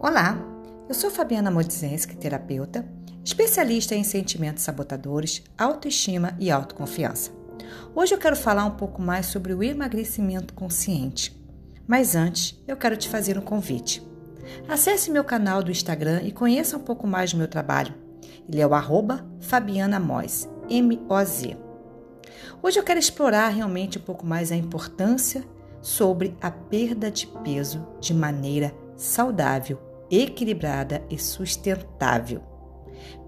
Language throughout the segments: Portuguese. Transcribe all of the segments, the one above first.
Olá, eu sou Fabiana Modzenski, terapeuta, especialista em sentimentos sabotadores, autoestima e autoconfiança. Hoje eu quero falar um pouco mais sobre o emagrecimento consciente. Mas antes, eu quero te fazer um convite. Acesse meu canal do Instagram e conheça um pouco mais do meu trabalho. Ele é o arroba Fabiana Moz, M-O-Z. Hoje eu quero explorar realmente um pouco mais a importância sobre a perda de peso de maneira saudável, equilibrada e sustentável,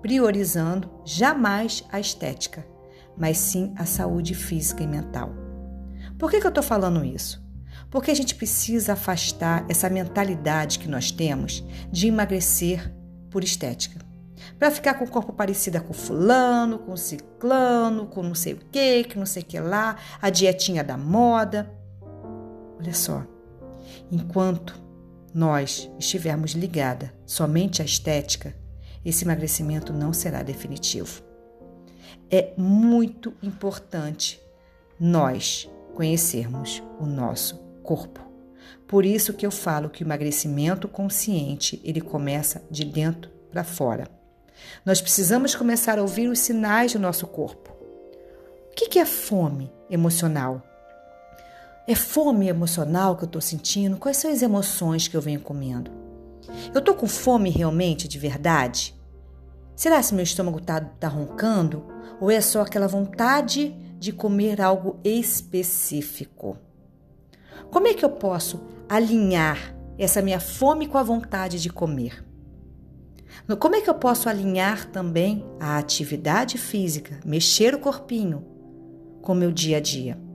priorizando jamais a estética, mas sim a saúde física e mental. Por que, que eu estou falando isso? Porque a gente precisa afastar essa mentalidade que nós temos de emagrecer por estética. Para ficar com o corpo parecido com fulano, com ciclano, com não sei o que, que não sei o que lá, a dietinha da moda. Olha só, enquanto nós estivermos ligada somente à estética, esse emagrecimento não será definitivo. É muito importante nós conhecermos o nosso corpo. Por isso que eu falo que o emagrecimento consciente, ele começa de dentro para fora. Nós precisamos começar a ouvir os sinais do nosso corpo. O que é fome emocional? É fome emocional que eu estou sentindo? Quais são as emoções que eu venho comendo? Eu estou com fome realmente, de verdade? Será se meu estômago está tá roncando? Ou é só aquela vontade de comer algo específico? Como é que eu posso alinhar essa minha fome com a vontade de comer? Como é que eu posso alinhar também a atividade física, mexer o corpinho, com o meu dia a dia?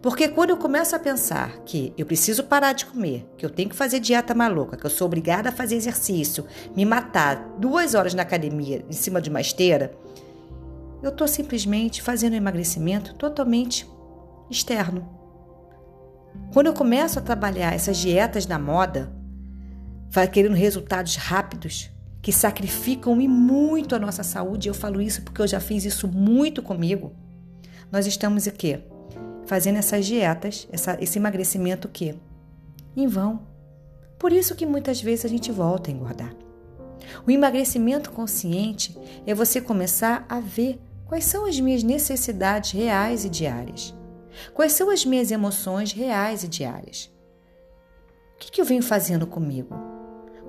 Porque quando eu começo a pensar que eu preciso parar de comer, que eu tenho que fazer dieta maluca, que eu sou obrigada a fazer exercício, me matar duas horas na academia em cima de uma esteira, eu estou simplesmente fazendo um emagrecimento totalmente externo. Quando eu começo a trabalhar essas dietas da moda, querendo resultados rápidos, que sacrificam e muito a nossa saúde, eu falo isso porque eu já fiz isso muito comigo. Nós estamos o quê? Fazendo essas dietas, essa, esse emagrecimento que em vão. Por isso que muitas vezes a gente volta a engordar. O emagrecimento consciente é você começar a ver quais são as minhas necessidades reais e diárias. Quais são as minhas emoções reais e diárias? O que, que eu venho fazendo comigo?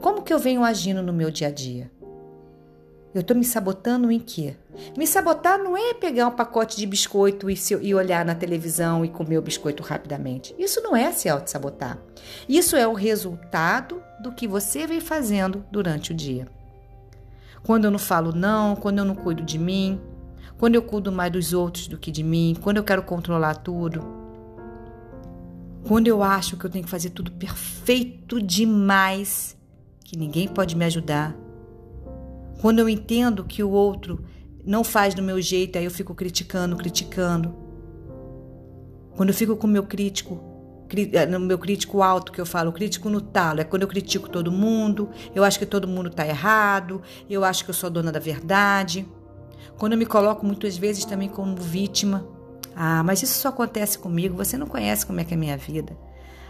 Como que eu venho agindo no meu dia a dia? Eu estou me sabotando em quê? Me sabotar não é pegar um pacote de biscoito e, se, e olhar na televisão e comer o biscoito rapidamente. Isso não é se auto-sabotar. Isso é o resultado do que você vem fazendo durante o dia. Quando eu não falo não, quando eu não cuido de mim, quando eu cuido mais dos outros do que de mim, quando eu quero controlar tudo, quando eu acho que eu tenho que fazer tudo perfeito demais, que ninguém pode me ajudar, quando eu entendo que o outro não faz do meu jeito, aí eu fico criticando, criticando. Quando eu fico com o meu crítico, eh, no meu crítico alto, que eu falo, crítico no talo, é quando eu critico todo mundo, eu acho que todo mundo está errado, eu acho que eu sou dona da verdade. Quando eu me coloco muitas vezes também como vítima, ah, mas isso só acontece comigo, você não conhece como é que é a minha vida.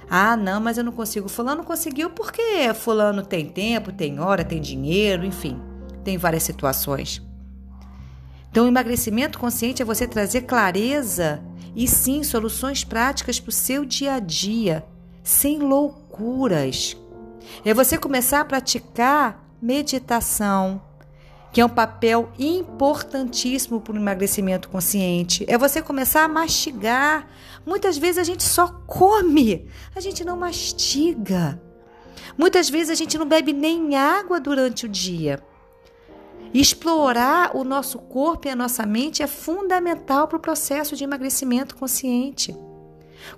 Ah, não, mas eu não consigo. Fulano conseguiu porque fulano tem tempo, tem hora, tem dinheiro, enfim tem várias situações. Então, o emagrecimento consciente é você trazer clareza e sim soluções práticas para o seu dia a dia, sem loucuras. É você começar a praticar meditação, que é um papel importantíssimo para o emagrecimento consciente. É você começar a mastigar. Muitas vezes a gente só come, a gente não mastiga. Muitas vezes a gente não bebe nem água durante o dia. Explorar o nosso corpo e a nossa mente é fundamental para o processo de emagrecimento consciente.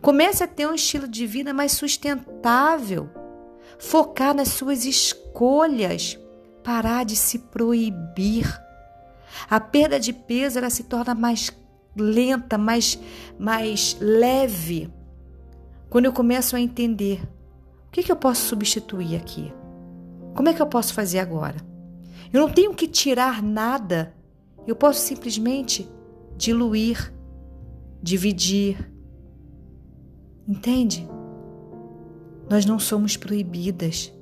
Comece a ter um estilo de vida mais sustentável. Focar nas suas escolhas. Parar de se proibir. A perda de peso ela se torna mais lenta, mais, mais leve. Quando eu começo a entender o que, que eu posso substituir aqui. Como é que eu posso fazer agora? Eu não tenho que tirar nada. Eu posso simplesmente diluir, dividir. Entende? Nós não somos proibidas.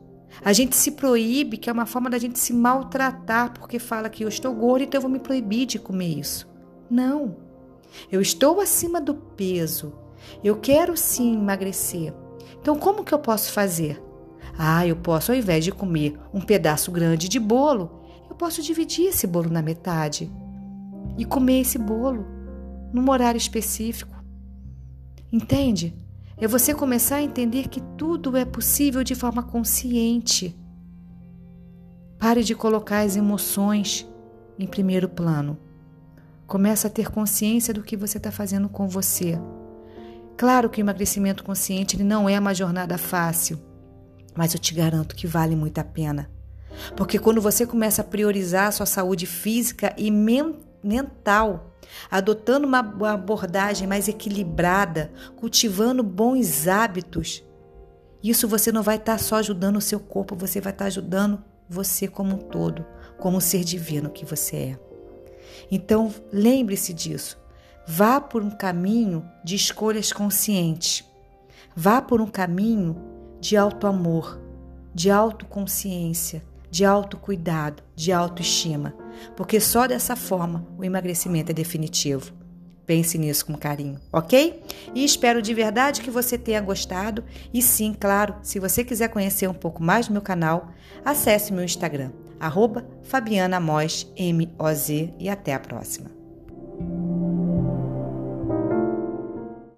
A gente se proíbe, que é uma forma da gente se maltratar, porque fala que eu estou gordo, então eu vou me proibir de comer isso. Não. Eu estou acima do peso. Eu quero sim emagrecer. Então, como que eu posso fazer? Ah, eu posso, ao invés de comer um pedaço grande de bolo, eu posso dividir esse bolo na metade e comer esse bolo num horário específico. Entende? É você começar a entender que tudo é possível de forma consciente. Pare de colocar as emoções em primeiro plano. Comece a ter consciência do que você está fazendo com você. Claro que o emagrecimento consciente ele não é uma jornada fácil, mas eu te garanto que vale muito a pena. Porque quando você começa a priorizar a sua saúde física e mental, adotando uma abordagem mais equilibrada, cultivando bons hábitos, isso você não vai estar só ajudando o seu corpo, você vai estar ajudando você como um todo, como um ser divino que você é. Então, lembre-se disso. Vá por um caminho de escolhas conscientes. Vá por um caminho de auto-amor, de autoconsciência, de autocuidado, de autoestima, porque só dessa forma o emagrecimento é definitivo. Pense nisso com carinho, ok? E espero de verdade que você tenha gostado. E sim, claro, se você quiser conhecer um pouco mais do meu canal, acesse meu Instagram, arroba Fabiana Moz, M-O-Z, e até a próxima.